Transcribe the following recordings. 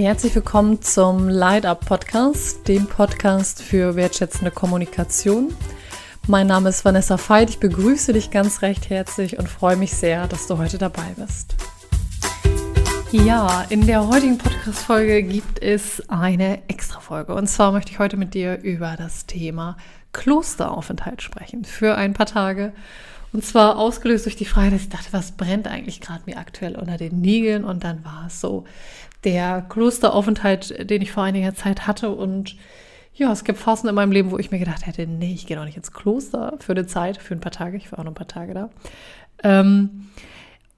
Herzlich willkommen zum Light Up Podcast, dem Podcast für wertschätzende Kommunikation. Mein Name ist Vanessa Veit. Ich begrüße dich ganz recht herzlich und freue mich sehr, dass du heute dabei bist. Ja, in der heutigen Podcast-Folge gibt es eine Extra-Folge. Und zwar möchte ich heute mit dir über das Thema Klosteraufenthalt sprechen für ein paar Tage. Und zwar ausgelöst durch die Frage, dass ich dachte, was brennt eigentlich gerade mir aktuell unter den Nägeln? Und dann war es so der Klosteraufenthalt, den ich vor einiger Zeit hatte. Und ja, es gibt Phasen in meinem Leben, wo ich mir gedacht hätte, nee, ich gehe doch nicht ins Kloster für eine Zeit, für ein paar Tage. Ich war auch noch ein paar Tage da. Ähm,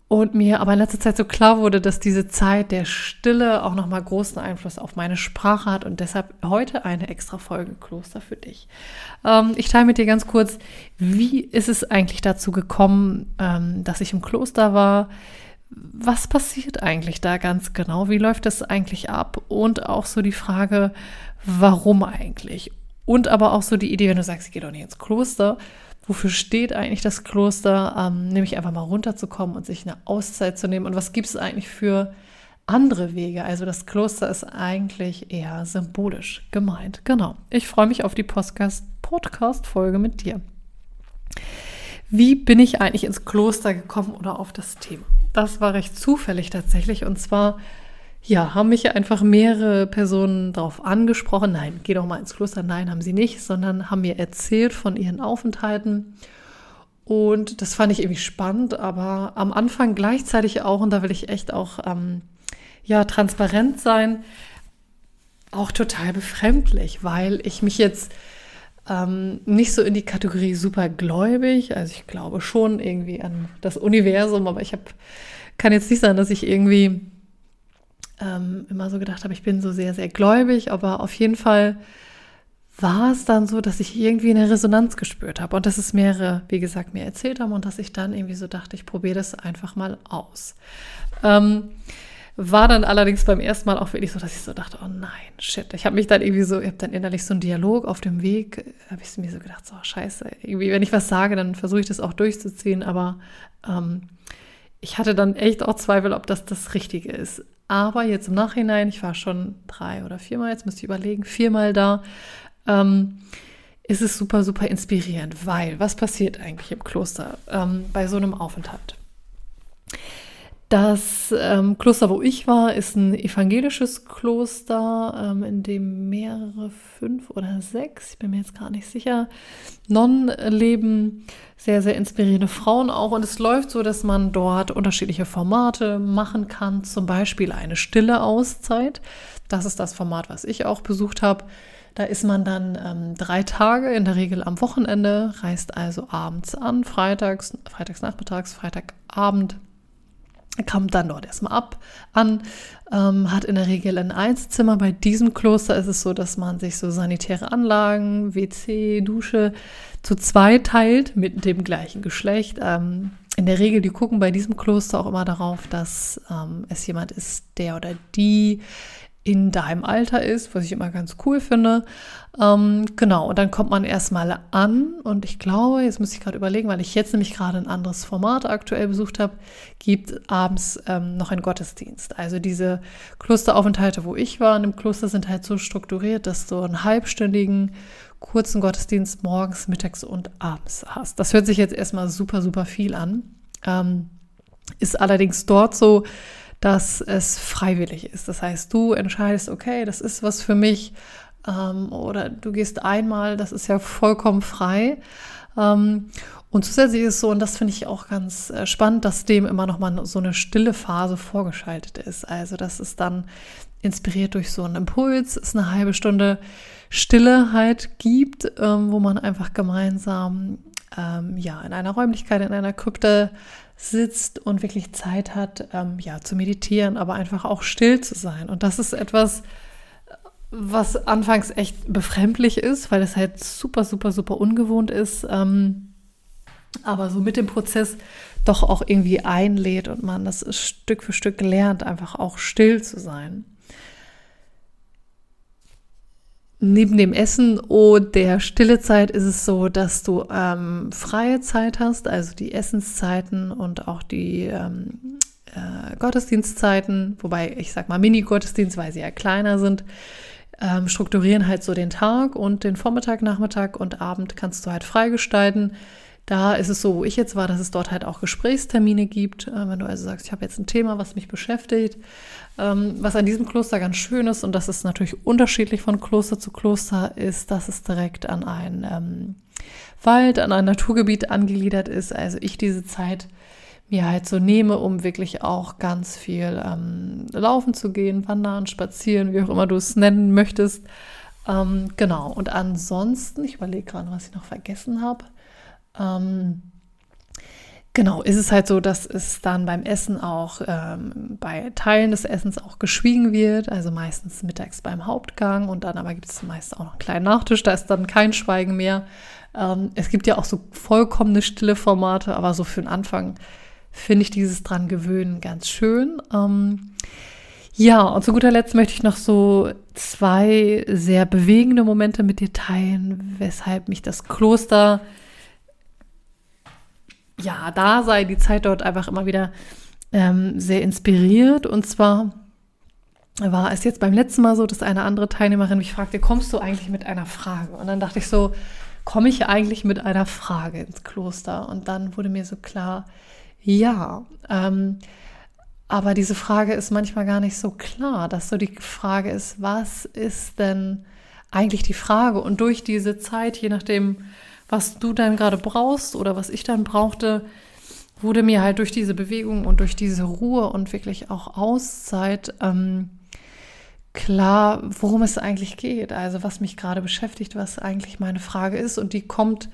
und mir aber in letzter Zeit so klar wurde, dass diese Zeit der Stille auch nochmal großen Einfluss auf meine Sprache hat und deshalb heute eine extra Folge Kloster für dich. Ähm, ich teile mit dir ganz kurz, wie ist es eigentlich dazu gekommen, ähm, dass ich im Kloster war? Was passiert eigentlich da ganz genau? Wie läuft das eigentlich ab? Und auch so die Frage, warum eigentlich? Und aber auch so die Idee, wenn du sagst, ich gehe doch nicht ins Kloster, wofür steht eigentlich das Kloster, ähm, nämlich einfach mal runterzukommen und sich eine Auszeit zu nehmen. Und was gibt es eigentlich für andere Wege? Also das Kloster ist eigentlich eher symbolisch gemeint. Genau. Ich freue mich auf die Podcast-Folge mit dir. Wie bin ich eigentlich ins Kloster gekommen oder auf das Thema? Das war recht zufällig tatsächlich. Und zwar ja, haben mich einfach mehrere Personen darauf angesprochen. Nein, geh doch mal ins Kloster. Nein, haben sie nicht, sondern haben mir erzählt von ihren Aufenthalten. Und das fand ich irgendwie spannend, aber am Anfang gleichzeitig auch, und da will ich echt auch ähm, ja, transparent sein, auch total befremdlich, weil ich mich jetzt ähm, nicht so in die Kategorie supergläubig, also ich glaube schon irgendwie an das Universum, aber ich hab, kann jetzt nicht sagen, dass ich irgendwie ähm, immer so gedacht habe, ich bin so sehr, sehr gläubig, aber auf jeden Fall war es dann so, dass ich irgendwie eine Resonanz gespürt habe. Und dass es mehrere, wie gesagt, mir erzählt haben und dass ich dann irgendwie so dachte, ich probiere das einfach mal aus. Ähm, war dann allerdings beim ersten Mal auch wirklich so, dass ich so dachte, oh nein, shit. Ich habe mich dann irgendwie so, ich habe dann innerlich so einen Dialog auf dem Weg, habe ich mir so gedacht, so scheiße, irgendwie, wenn ich was sage, dann versuche ich das auch durchzuziehen, aber ähm, ich hatte dann echt auch Zweifel, ob das das Richtige ist. Aber jetzt im Nachhinein, ich war schon drei oder viermal, jetzt müsste ich überlegen, viermal da, ähm, ist es super, super inspirierend, weil was passiert eigentlich im Kloster ähm, bei so einem Aufenthalt? Das ähm, Kloster, wo ich war, ist ein evangelisches Kloster, ähm, in dem mehrere, fünf oder sechs, ich bin mir jetzt gar nicht sicher, Nonnen leben. Sehr, sehr inspirierende Frauen auch. Und es läuft so, dass man dort unterschiedliche Formate machen kann. Zum Beispiel eine stille Auszeit. Das ist das Format, was ich auch besucht habe. Da ist man dann ähm, drei Tage, in der Regel am Wochenende, reist also abends an, freitags, freitags nachmittags, Freitagabend kommt dann dort erstmal ab an, ähm, hat in der Regel ein Einzelzimmer. Bei diesem Kloster ist es so, dass man sich so sanitäre Anlagen, WC, Dusche zu zwei teilt mit dem gleichen Geschlecht. Ähm, in der Regel, die gucken bei diesem Kloster auch immer darauf, dass ähm, es jemand ist, der oder die in deinem Alter ist, was ich immer ganz cool finde. Ähm, genau, und dann kommt man erstmal an und ich glaube, jetzt muss ich gerade überlegen, weil ich jetzt nämlich gerade ein anderes Format aktuell besucht habe, gibt abends ähm, noch einen Gottesdienst. Also diese Klosteraufenthalte, wo ich war in dem Kloster, sind halt so strukturiert, dass du einen halbstündigen kurzen Gottesdienst morgens, mittags und abends hast. Das hört sich jetzt erstmal super, super viel an. Ähm, ist allerdings dort so, dass es freiwillig ist. Das heißt, du entscheidest, okay, das ist was für mich ähm, oder du gehst einmal, das ist ja vollkommen frei. Ähm, und zusätzlich ist es so, und das finde ich auch ganz äh, spannend, dass dem immer noch mal so eine stille Phase vorgeschaltet ist. Also, dass es dann inspiriert durch so einen Impuls, es eine halbe Stunde Stille halt gibt, ähm, wo man einfach gemeinsam ähm, ja in einer Räumlichkeit, in einer Krypte sitzt und wirklich Zeit hat, ähm, ja, zu meditieren, aber einfach auch still zu sein. Und das ist etwas, was anfangs echt befremdlich ist, weil es halt super, super, super ungewohnt ist, ähm, aber so mit dem Prozess doch auch irgendwie einlädt und man das Stück für Stück lernt, einfach auch still zu sein neben dem Essen und der stille Zeit ist es so, dass du ähm, freie Zeit hast, also die Essenszeiten und auch die ähm, äh, Gottesdienstzeiten, wobei ich sag mal Mini-Gottesdienst, weil sie ja kleiner sind, ähm, strukturieren halt so den Tag und den Vormittag, Nachmittag und Abend kannst du halt freigestalten. Da ist es so, wo ich jetzt war, dass es dort halt auch Gesprächstermine gibt. Äh, wenn du also sagst, ich habe jetzt ein Thema, was mich beschäftigt, ähm, was an diesem Kloster ganz schön ist, und das ist natürlich unterschiedlich von Kloster zu Kloster, ist, dass es direkt an einen ähm, Wald, an ein Naturgebiet angegliedert ist. Also ich diese Zeit mir halt so nehme, um wirklich auch ganz viel ähm, laufen zu gehen, wandern, spazieren, wie auch immer du es nennen möchtest. Ähm, genau. Und ansonsten, ich überlege gerade, was ich noch vergessen habe. Ähm, genau, ist es halt so, dass es dann beim Essen auch ähm, bei Teilen des Essens auch geschwiegen wird. Also meistens mittags beim Hauptgang und dann aber gibt es meist auch noch einen kleinen Nachtisch. Da ist dann kein Schweigen mehr. Ähm, es gibt ja auch so vollkommene stille Formate, aber so für den Anfang finde ich dieses dran gewöhnen ganz schön. Ähm, ja, und zu guter Letzt möchte ich noch so zwei sehr bewegende Momente mit dir teilen, weshalb mich das Kloster, ja, da sei, die Zeit dort einfach immer wieder ähm, sehr inspiriert. Und zwar war es jetzt beim letzten Mal so, dass eine andere Teilnehmerin mich fragte, kommst du eigentlich mit einer Frage? Und dann dachte ich so, komme ich eigentlich mit einer Frage ins Kloster? Und dann wurde mir so klar, ja, ähm, aber diese Frage ist manchmal gar nicht so klar, dass so die Frage ist, was ist denn eigentlich die Frage? Und durch diese Zeit, je nachdem, was du dann gerade brauchst oder was ich dann brauchte, wurde mir halt durch diese Bewegung und durch diese Ruhe und wirklich auch Auszeit ähm, klar, worum es eigentlich geht. Also was mich gerade beschäftigt, was eigentlich meine Frage ist. Und die kommt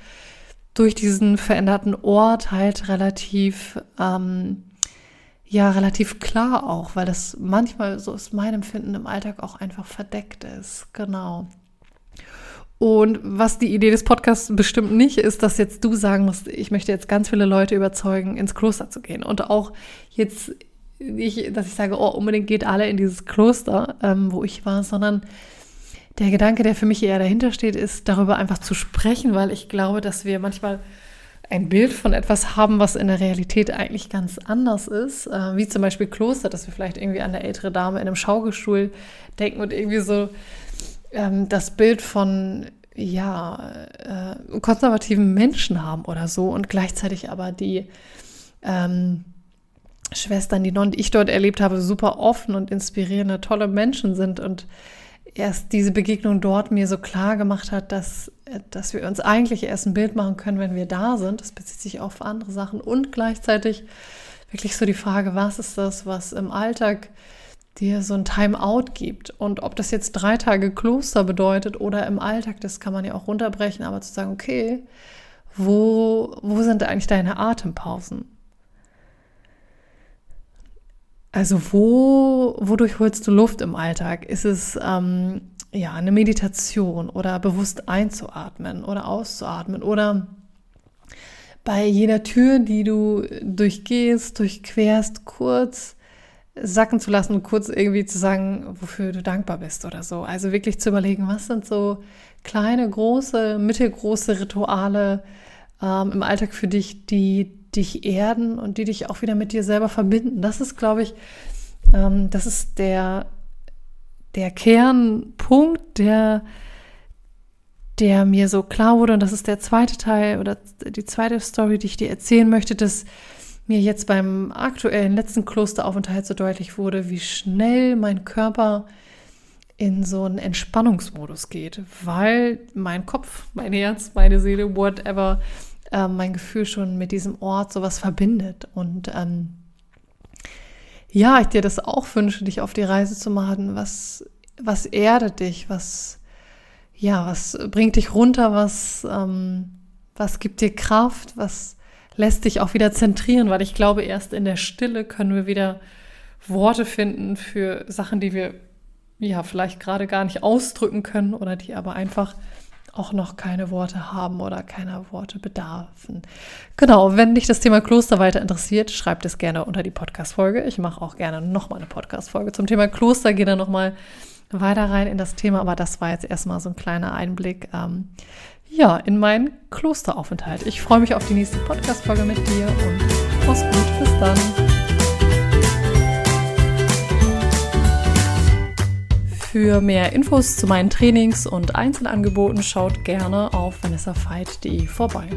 durch diesen veränderten Ort halt relativ, ähm, ja, relativ klar auch, weil das manchmal, so ist mein Empfinden im Alltag auch einfach verdeckt ist. Genau. Und was die Idee des Podcasts bestimmt nicht ist, dass jetzt du sagen musst, ich möchte jetzt ganz viele Leute überzeugen, ins Kloster zu gehen. Und auch jetzt nicht, dass ich sage, oh, unbedingt geht alle in dieses Kloster, ähm, wo ich war, sondern der Gedanke, der für mich eher dahinter steht, ist darüber einfach zu sprechen, weil ich glaube, dass wir manchmal ein Bild von etwas haben, was in der Realität eigentlich ganz anders ist, äh, wie zum Beispiel Kloster, dass wir vielleicht irgendwie an eine ältere Dame in einem Schaukelstuhl denken und irgendwie so ähm, das Bild von ja äh, konservativen Menschen haben oder so und gleichzeitig aber die ähm, Schwestern, die Nonnen, die ich dort erlebt habe, super offen und inspirierende, tolle Menschen sind und erst diese Begegnung dort mir so klar gemacht hat, dass, dass wir uns eigentlich erst ein Bild machen können, wenn wir da sind. Das bezieht sich auch auf andere Sachen und gleichzeitig wirklich so die Frage, was ist das, was im Alltag dir so ein Timeout gibt und ob das jetzt drei Tage Kloster bedeutet oder im Alltag, das kann man ja auch runterbrechen, aber zu sagen, okay, wo, wo sind eigentlich deine Atempausen? Also wo, wodurch holst du Luft im Alltag? Ist es ähm, ja eine Meditation oder bewusst einzuatmen oder auszuatmen oder bei jeder Tür, die du durchgehst, durchquerst, kurz sacken zu lassen und kurz irgendwie zu sagen, wofür du dankbar bist oder so. Also wirklich zu überlegen, was sind so kleine, große, mittelgroße Rituale ähm, im Alltag für dich, die dich erden und die dich auch wieder mit dir selber verbinden. Das ist, glaube ich, ähm, das ist der, der Kernpunkt, der, der mir so klar wurde. Und das ist der zweite Teil oder die zweite Story, die ich dir erzählen möchte, dass mir jetzt beim aktuellen letzten Klosteraufenthalt so deutlich wurde, wie schnell mein Körper in so einen Entspannungsmodus geht, weil mein Kopf, mein Herz, meine Seele, whatever, äh, mein Gefühl schon mit diesem Ort sowas verbindet. Und ähm, ja, ich dir das auch wünsche, dich auf die Reise zu machen. Was, was erdet dich? Was, ja, was bringt dich runter? Was, ähm, was gibt dir Kraft? Was lässt dich auch wieder zentrieren? Weil ich glaube, erst in der Stille können wir wieder Worte finden für Sachen, die wir ja vielleicht gerade gar nicht ausdrücken können oder die aber einfach auch noch keine Worte haben oder keiner Worte bedarfen. Genau, wenn dich das Thema Kloster weiter interessiert, schreib es gerne unter die Podcast-Folge. Ich mache auch gerne nochmal eine Podcast-Folge zum Thema Kloster, gehe dann nochmal weiter rein in das Thema, aber das war jetzt erstmal so ein kleiner Einblick. Ähm, ja, in meinen Klosteraufenthalt. Ich freue mich auf die nächste Podcast-Folge mit dir und mach's gut. Bis dann. Für mehr Infos zu meinen Trainings und Einzelangeboten schaut gerne auf vanessafeit.de vorbei.